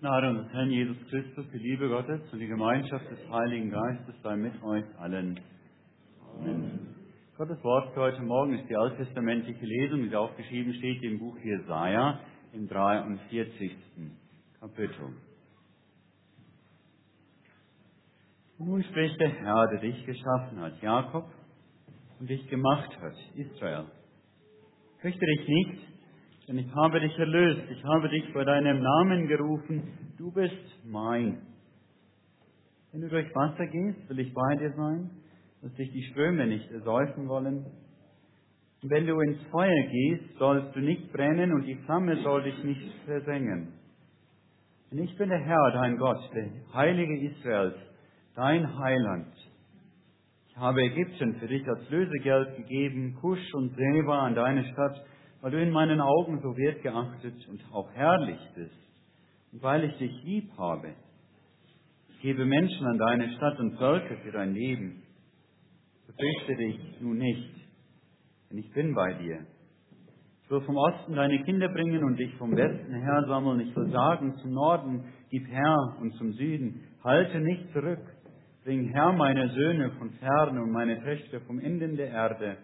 Gnade unseres Herrn Jesus Christus, die Liebe Gottes und die Gemeinschaft des Heiligen Geistes sei mit euch allen. Amen. Gottes Wort für heute Morgen ist die alttestamentliche Lesung, die aufgeschrieben steht im Buch Jesaja im 43. Kapitel. Nun spricht der Herr, der dich geschaffen hat, Jakob, und dich gemacht hat, Israel. Fürchte dich nicht, denn ich habe dich erlöst, ich habe dich bei deinem Namen gerufen, du bist mein. Wenn du durch Wasser gehst, will ich bei dir sein, dass dich die Ströme nicht ersäufen wollen. Und wenn du ins Feuer gehst, sollst du nicht brennen und die Flamme soll dich nicht versengen. Denn ich bin der Herr, dein Gott, der Heilige Israels, dein Heiland. Ich habe Ägypten für dich als Lösegeld gegeben, Kusch und Seba an deine Stadt, weil du in meinen Augen so wertgeachtet und auch herrlich bist und weil ich dich lieb habe. Ich gebe Menschen an deine Stadt und Völker für dein Leben. Befürchte dich nun nicht, denn ich bin bei dir. Ich will vom Osten deine Kinder bringen und dich vom Westen her sammeln. Ich will sagen zum Norden, gib her und zum Süden, halte nicht zurück. Bring her meine Söhne von ferne und meine Töchter vom Enden der Erde,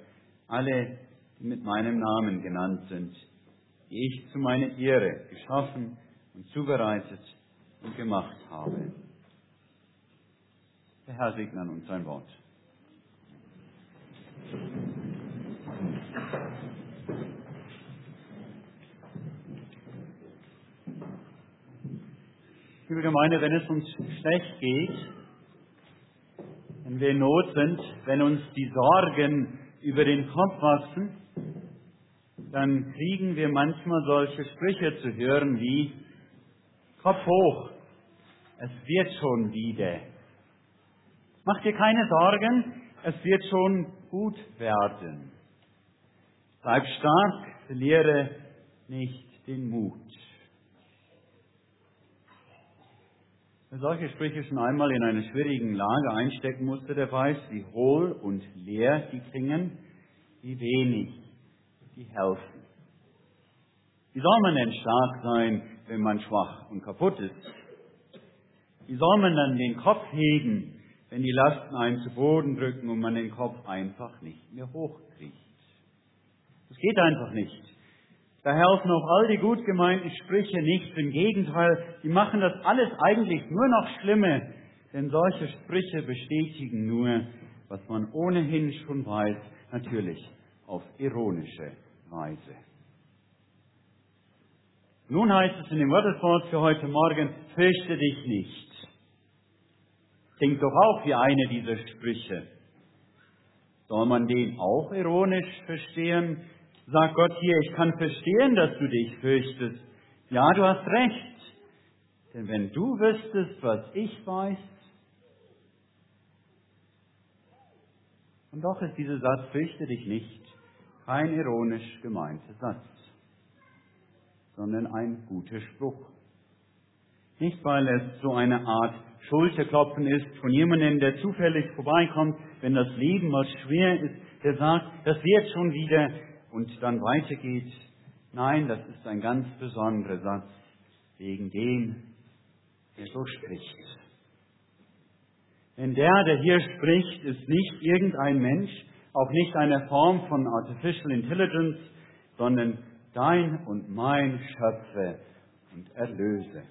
alle, die mit meinem Namen genannt sind, die ich zu meiner Ehre geschaffen und zubereitet und gemacht habe. Der Herr segne an uns sein Wort. Liebe Gemeinde, wenn es uns schlecht geht, wenn wir in Not sind, wenn uns die Sorgen über den Kopf wachsen, dann kriegen wir manchmal solche Sprüche zu hören wie Kopf hoch, es wird schon wieder. Mach dir keine Sorgen, es wird schon gut werden. Bleib stark, verliere nicht den Mut. Wer solche Sprüche schon einmal in einer schwierigen Lage einstecken musste, der weiß, wie hohl und leer die klingen, wie wenig die helfen. Wie soll man denn stark sein, wenn man schwach und kaputt ist? Wie soll man dann den Kopf heben, wenn die Lasten einen zu Boden drücken und man den Kopf einfach nicht mehr hochkriegt? Das geht einfach nicht. Da helfen auch all die gut gemeinten Sprüche nichts. Im Gegenteil, die machen das alles eigentlich nur noch schlimmer. Denn solche Sprüche bestätigen nur, was man ohnehin schon weiß, natürlich auf ironische Weise. Nun heißt es in dem Gotteswort für heute Morgen, fürchte dich nicht. Klingt doch auch wie eine dieser Sprüche. Soll man den auch ironisch verstehen? Sagt Gott hier, ich kann verstehen, dass du dich fürchtest. Ja, du hast recht. Denn wenn du wüsstest, was ich weiß, und doch ist dieser Satz, fürchte dich nicht, kein ironisch gemeinter Satz, sondern ein guter Spruch. Nicht, weil es so eine Art Schulterklopfen ist von jemandem, der zufällig vorbeikommt, wenn das Leben was schwer ist, der sagt, das wird schon wieder und dann weitergeht. Nein, das ist ein ganz besonderer Satz, wegen dem, der so spricht. Denn der, der hier spricht, ist nicht irgendein Mensch, auch nicht eine Form von Artificial Intelligence, sondern dein und mein Schöpfer und Erlöser.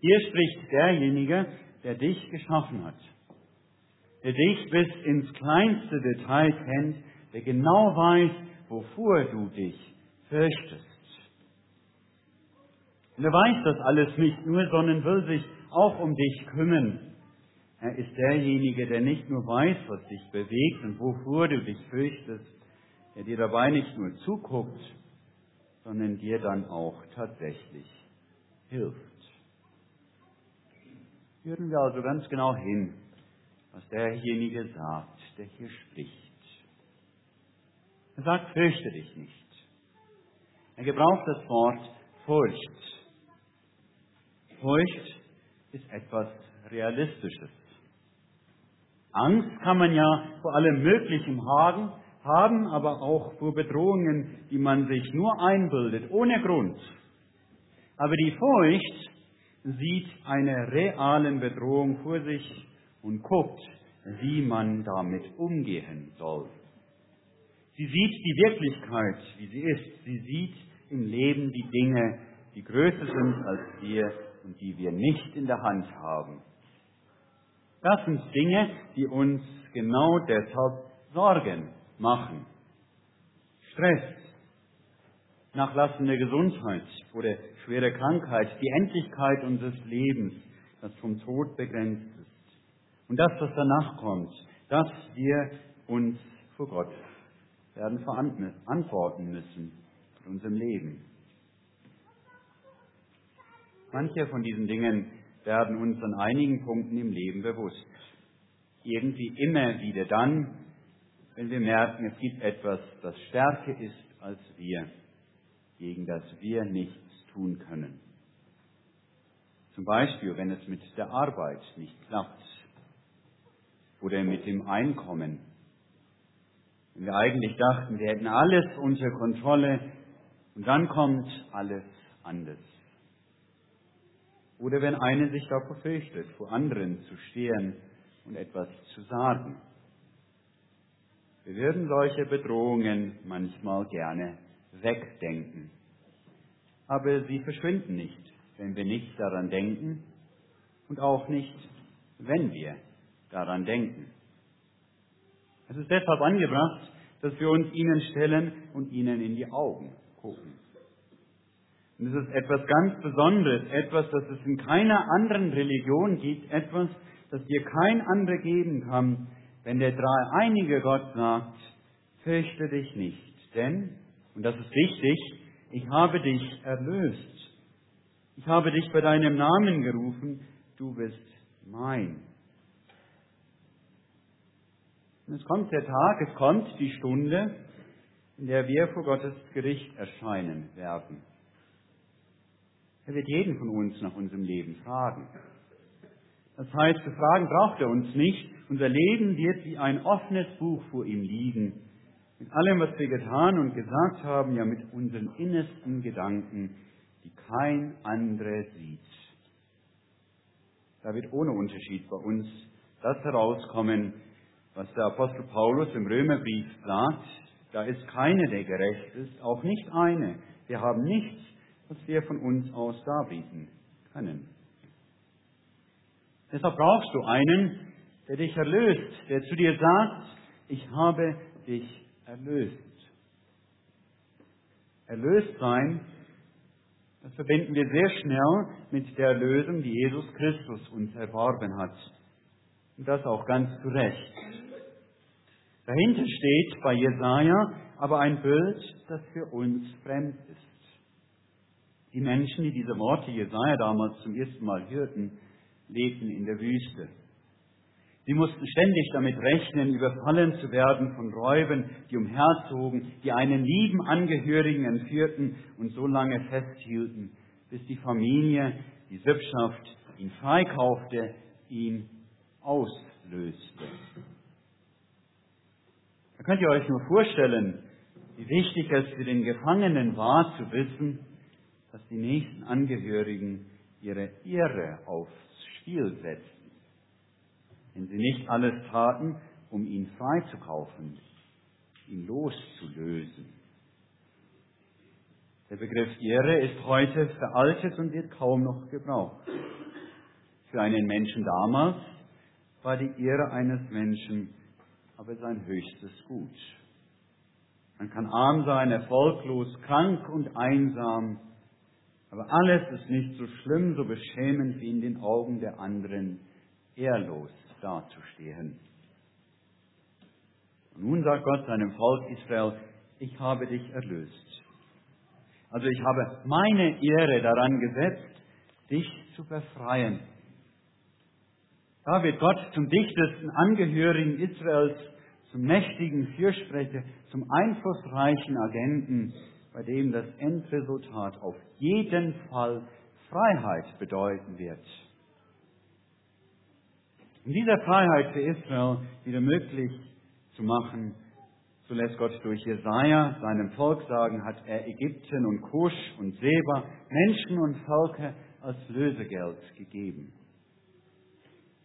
Hier spricht derjenige, der dich geschaffen hat, der dich bis ins kleinste Detail kennt, der genau weiß, wovor du dich fürchtest. Und er weiß das alles nicht nur, sondern will sich auch um dich kümmern. Er ist derjenige, der nicht nur weiß, was dich bewegt und wovor du dich fürchtest, der dir dabei nicht nur zuguckt, sondern dir dann auch tatsächlich hilft. Hören wir also ganz genau hin, was derjenige sagt, der hier spricht. Er sagt, fürchte dich nicht. Er gebraucht das Wort Furcht. Furcht ist etwas Realistisches. Angst kann man ja vor allem Möglichen haben, haben, aber auch vor Bedrohungen, die man sich nur einbildet, ohne Grund. Aber die Furcht sieht eine realen Bedrohung vor sich und guckt, wie man damit umgehen soll. Sie sieht die Wirklichkeit, wie sie ist. Sie sieht im Leben die Dinge, die größer sind als wir und die wir nicht in der Hand haben. Das sind Dinge, die uns genau deshalb Sorgen machen. Stress, nachlassende Gesundheit oder schwere Krankheit, die Endlichkeit unseres Lebens, das vom Tod begrenzt ist. Und das, was danach kommt, dass wir uns vor Gott werden verantworten müssen in unserem Leben. Manche von diesen Dingen werden uns an einigen Punkten im Leben bewusst. Irgendwie immer wieder dann, wenn wir merken, es gibt etwas, das stärker ist als wir, gegen das wir nichts tun können. Zum Beispiel, wenn es mit der Arbeit nicht klappt oder mit dem Einkommen. Wenn wir eigentlich dachten, wir hätten alles unter Kontrolle und dann kommt alles anders. Oder wenn eine sich davor fürchtet, vor anderen zu stehen und etwas zu sagen. Wir würden solche Bedrohungen manchmal gerne wegdenken. Aber sie verschwinden nicht, wenn wir nicht daran denken und auch nicht, wenn wir daran denken. Es ist deshalb angebracht, dass wir uns ihnen stellen und ihnen in die Augen gucken. Und es ist etwas ganz Besonderes, etwas, das es in keiner anderen Religion gibt, etwas, das dir kein anderer geben kann, wenn der dreieinige Gott sagt, fürchte dich nicht, denn, und das ist wichtig, ich habe dich erlöst. Ich habe dich bei deinem Namen gerufen, du bist mein. Und es kommt der Tag, es kommt die Stunde, in der wir vor Gottes Gericht erscheinen werden. Er wird jeden von uns nach unserem Leben fragen. Das heißt, zu fragen braucht er uns nicht. Unser Leben wird wie ein offenes Buch vor ihm liegen. Mit allem, was wir getan und gesagt haben, ja mit unseren innersten Gedanken, die kein anderer sieht. Da wird ohne Unterschied bei uns das herauskommen, was der Apostel Paulus im Römerbrief sagt. Da ist keine, der gerecht ist, auch nicht eine. Wir haben nichts, was wir von uns aus darbieten können. Deshalb brauchst du einen, der dich erlöst, der zu dir sagt, ich habe dich erlöst. Erlöst sein, das verbinden wir sehr schnell mit der Erlösung, die Jesus Christus uns erworben hat. Und das auch ganz zu Recht. Dahinter steht bei Jesaja aber ein Bild, das für uns fremd ist. Die Menschen, die diese Worte Jesaja damals zum ersten Mal hörten, lebten in der Wüste. Sie mussten ständig damit rechnen, überfallen zu werden von Räubern, die umherzogen, die einen lieben Angehörigen entführten und so lange festhielten, bis die Familie, die Sippschaft ihn freikaufte, ihn auslöste. Da könnt ihr euch nur vorstellen, wie wichtig es für den Gefangenen war zu wissen, dass die nächsten Angehörigen ihre Ehre aufs Spiel setzten. Wenn sie nicht alles taten, um ihn freizukaufen, ihn loszulösen. Der Begriff Ehre ist heute veraltet und wird kaum noch gebraucht. Für einen Menschen damals war die Ehre eines Menschen aber sein höchstes Gut. Man kann arm sein, erfolglos, krank und einsam, aber alles ist nicht so schlimm, so beschämend wie in den Augen der anderen ehrlos dazustehen. Und nun sagt Gott seinem Volk Israel, ich habe dich erlöst. Also ich habe meine Ehre daran gesetzt, dich zu befreien. Da wird Gott zum dichtesten Angehörigen Israels, zum mächtigen Fürsprecher, zum einflussreichen Agenten bei dem das Endresultat auf jeden Fall Freiheit bedeuten wird. Um diese Freiheit für Israel wieder möglich zu machen, So lässt Gott durch Jesaja seinem Volk sagen, hat er Ägypten und Kusch und Seba, Menschen und Völker als Lösegeld gegeben.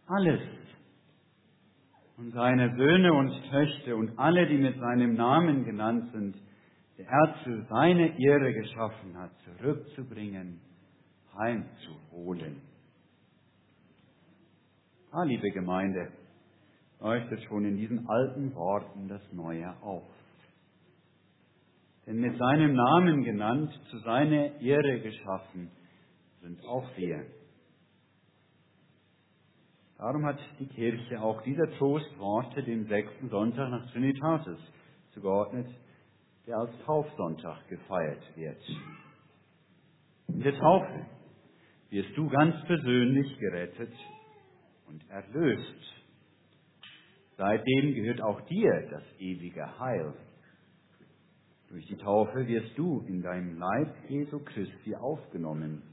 Alles. Und seine Söhne und Töchter und alle, die mit seinem Namen genannt sind, der er zu seine Ehre geschaffen hat, zurückzubringen, heimzuholen. Ah, liebe Gemeinde, leuchtet schon in diesen alten Worten das Neue auf. Denn mit seinem Namen genannt, zu seiner Ehre geschaffen, sind auch wir. Darum hat die Kirche auch dieser Trostworte den sechsten Sonntag nach Trinitatis zugeordnet, der als Taufsonntag gefeiert wird. In der Taufe wirst du ganz persönlich gerettet und erlöst. Seitdem gehört auch dir das ewige Heil. Durch die Taufe wirst du in deinem Leib Jesu Christi aufgenommen.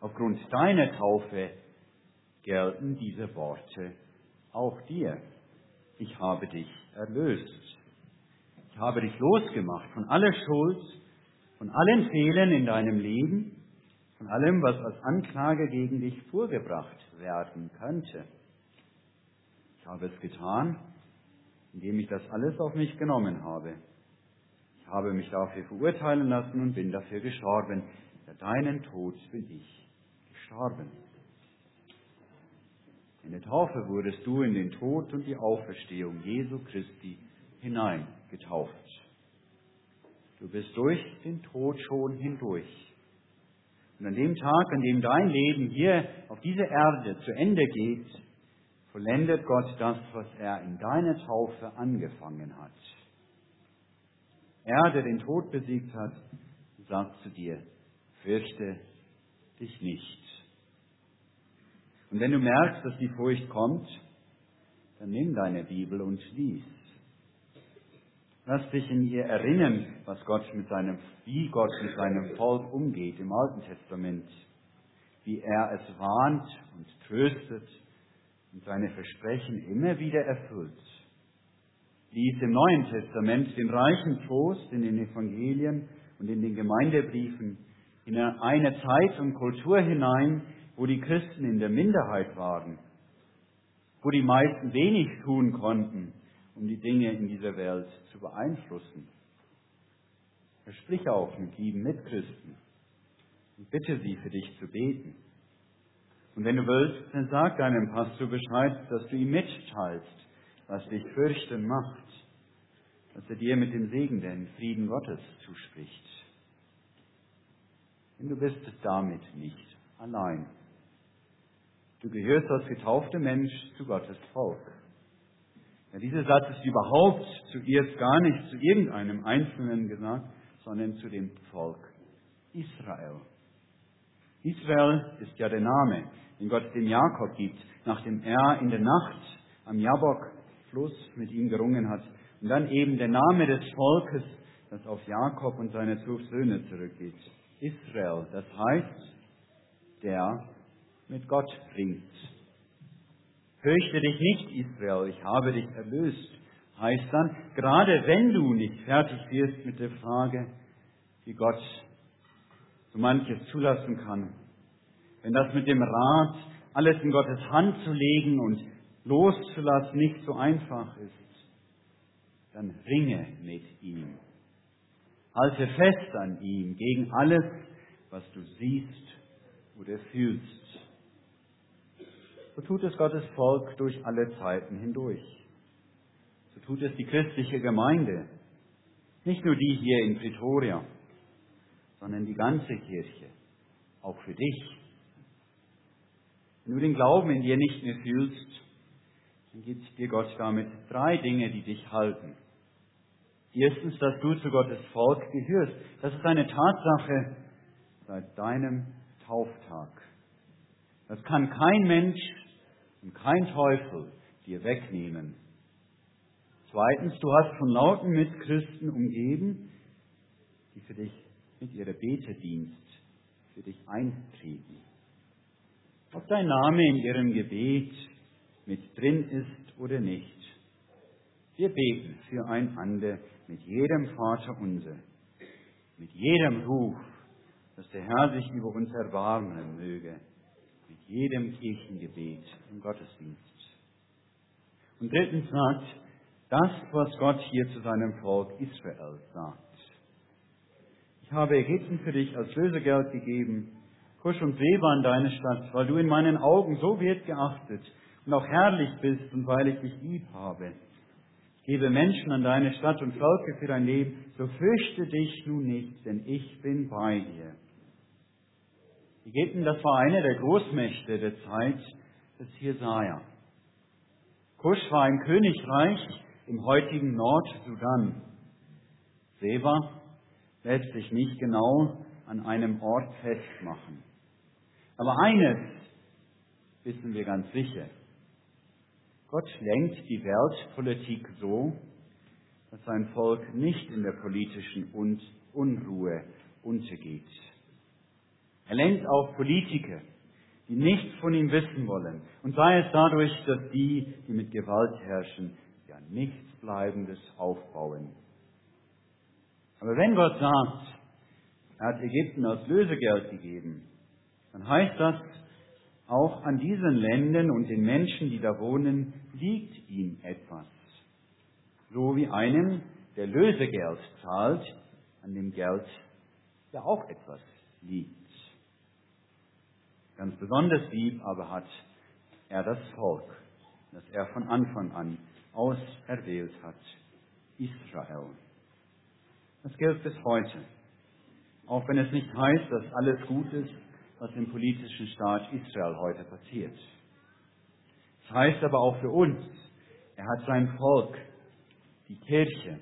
Aufgrund deiner Taufe gelten diese Worte auch dir. Ich habe dich erlöst. Ich habe dich losgemacht von aller Schuld, von allen Fehlern in deinem Leben, von allem, was als Anklage gegen dich vorgebracht werden könnte. Ich habe es getan, indem ich das alles auf mich genommen habe. Ich habe mich dafür verurteilen lassen und bin dafür gestorben. Für deinen Tod bin ich gestorben. In der Taufe wurdest du in den Tod und die Auferstehung Jesu Christi hineingetauft. Du bist durch den Tod schon hindurch. Und an dem Tag, an dem dein Leben hier auf dieser Erde zu Ende geht, vollendet Gott das, was er in deiner Taufe angefangen hat. Er, der den Tod besiegt hat, sagt zu dir, fürchte dich nicht. Und wenn du merkst, dass die Furcht kommt, dann nimm deine Bibel und lies. Lass dich in ihr erinnern, was Gott mit seinem, wie Gott mit seinem Volk umgeht im Alten Testament, wie er es warnt und tröstet und seine Versprechen immer wieder erfüllt. Lies im Neuen Testament den reichen Trost in den Evangelien und in den Gemeindebriefen in eine Zeit und Kultur hinein, wo die Christen in der Minderheit waren, wo die meisten wenig tun konnten, um die Dinge in dieser Welt zu beeinflussen. Versprich auch mit lieben Mitchristen und bitte sie für dich zu beten. Und wenn du willst, dann sag deinem Pastor Bescheid, dass du ihm mitteilst, was dich fürchten macht, dass er dir mit dem Segen den Frieden Gottes zuspricht. Denn du bist damit nicht allein. Du gehörst als getaufter Mensch zu Gottes Volk. Ja, dieser Satz ist überhaupt zuerst gar nicht zu irgendeinem Einzelnen gesagt, sondern zu dem Volk Israel. Israel ist ja der Name, den Gott dem Jakob gibt, nachdem er in der Nacht am Jabok-Fluss mit ihm gerungen hat. Und dann eben der Name des Volkes, das auf Jakob und seine zwölf Söhne zurückgeht. Israel, das heißt, der mit Gott ringt. Fürchte dich nicht, Israel, ich habe dich erlöst, heißt dann, gerade wenn du nicht fertig wirst mit der Frage, wie Gott so manches zulassen kann, wenn das mit dem Rat, alles in Gottes Hand zu legen und loszulassen nicht so einfach ist, dann ringe mit ihm. Halte fest an ihm gegen alles, was du siehst oder fühlst. So tut es Gottes Volk durch alle Zeiten hindurch. So tut es die christliche Gemeinde. Nicht nur die hier in Pretoria, sondern die ganze Kirche. Auch für dich. Wenn du den Glauben in dir nicht mehr fühlst, dann gibt dir Gott damit drei Dinge, die dich halten. Erstens, dass du zu Gottes Volk gehörst. Das ist eine Tatsache seit deinem Tauftag. Das kann kein Mensch und kein Teufel dir wegnehmen. Zweitens, du hast von lauten Mitchristen umgeben, die für dich mit ihrer Betedienst für dich eintreten. Ob dein Name in ihrem Gebet mit drin ist oder nicht, Wir beten füreinander mit jedem Vater unser, mit jedem Ruf, dass der Herr sich über uns erbarmen möge, jedem Kirchengebet im Gottesdienst. Und drittens sagt, das, was Gott hier zu seinem Volk Israel sagt. Ich habe Ägypten für dich als Lösegeld gegeben, Kusch und Seba in deine Stadt, weil du in meinen Augen so wertgeachtet und auch herrlich bist und weil ich dich lieb habe. Ich gebe Menschen an deine Stadt und Völker für dein Leben, so fürchte dich nun nicht, denn ich bin bei dir. Ägypten, das war eine der Großmächte der Zeit des Jesaja. Kusch war ein Königreich im heutigen Nordsudan. Seba lässt sich nicht genau an einem Ort festmachen. Aber eines wissen wir ganz sicher. Gott lenkt die Weltpolitik so, dass sein Volk nicht in der politischen Unruhe untergeht. Er lenkt auch Politiker, die nichts von ihm wissen wollen. Und sei es dadurch, dass die, die mit Gewalt herrschen, ja nichts Bleibendes aufbauen. Aber wenn Gott sagt, er hat Ägypten als Lösegeld gegeben, dann heißt das, auch an diesen Ländern und den Menschen, die da wohnen, liegt ihm etwas. So wie einem, der Lösegeld zahlt, an dem Geld ja auch etwas liegt. Ganz besonders lieb aber hat er das Volk, das er von Anfang an auserwählt hat, Israel. Das gilt bis heute. Auch wenn es nicht heißt, dass alles gut ist, was im politischen Staat Israel heute passiert. Es heißt aber auch für uns, er hat sein Volk, die Kirche,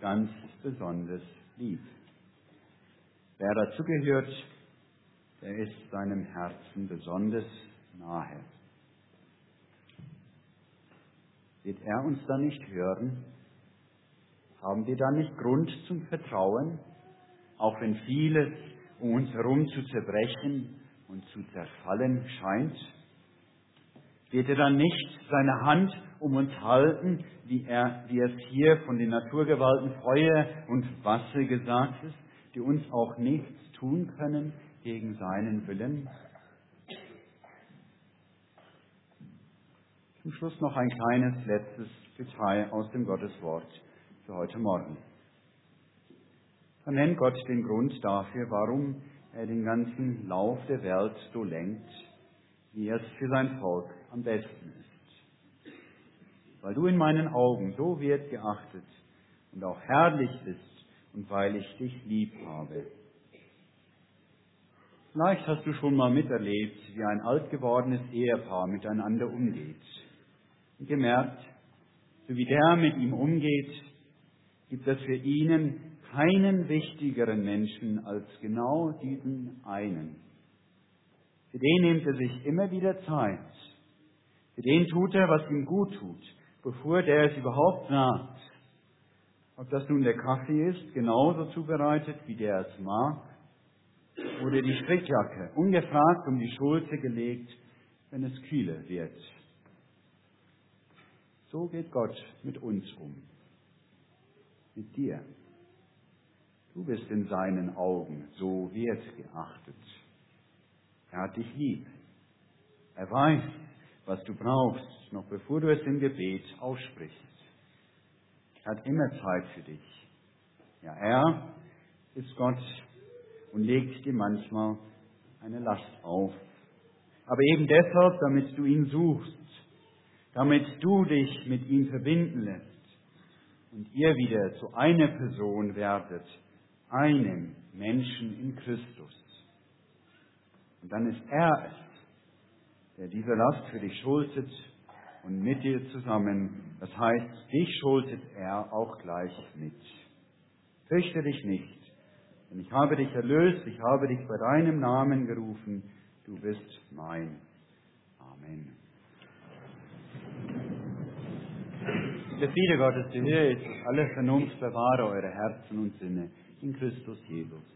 ganz besonders lieb. Wer dazugehört, der ist seinem Herzen besonders nahe. Wird er uns da nicht hören? Haben wir da nicht Grund zum Vertrauen, auch wenn vieles um uns herum zu zerbrechen und zu zerfallen scheint? Wird er dann nicht seine Hand um uns halten, wie, er, wie es hier von den Naturgewalten Feuer und Wasser gesagt ist, die uns auch nichts tun können, gegen seinen Willen. Zum Schluss noch ein kleines letztes Detail aus dem Gotteswort für heute Morgen. Da nennt Gott den Grund dafür, warum er den ganzen Lauf der Welt so lenkt, wie es für sein Volk am besten ist. Weil du in meinen Augen so wert geachtet und auch herrlich bist und weil ich dich lieb habe. Vielleicht hast du schon mal miterlebt, wie ein alt gewordenes Ehepaar miteinander umgeht. Und gemerkt, so wie der mit ihm umgeht, gibt es für ihn keinen wichtigeren Menschen als genau diesen einen. Für den nimmt er sich immer wieder Zeit. Für den tut er, was ihm gut tut, bevor der es überhaupt sagt. Ob das nun der Kaffee ist, genauso zubereitet, wie der es mag, oder die Strickjacke ungefragt um die Schulter gelegt, wenn es kühler wird. So geht Gott mit uns um. Mit dir. Du bist in seinen Augen so wertgeachtet. Er hat dich lieb. Er weiß, was du brauchst, noch bevor du es im Gebet aussprichst. Er hat immer Zeit für dich. Ja, er ist Gott, und legt dir manchmal eine Last auf. Aber eben deshalb, damit du ihn suchst, damit du dich mit ihm verbinden lässt und ihr wieder zu einer Person werdet, einem Menschen in Christus. Und dann ist er es, der diese Last für dich schuldet und mit dir zusammen. Das heißt, dich schuldet er auch gleich mit. Fürchte dich nicht, denn ich habe dich erlöst, ich habe dich bei deinem Namen gerufen, du bist mein. Amen. Der Friede Gottes, der Höhe ist, alle Vernunft bewahre eure Herzen und Sinne in Christus Jesus.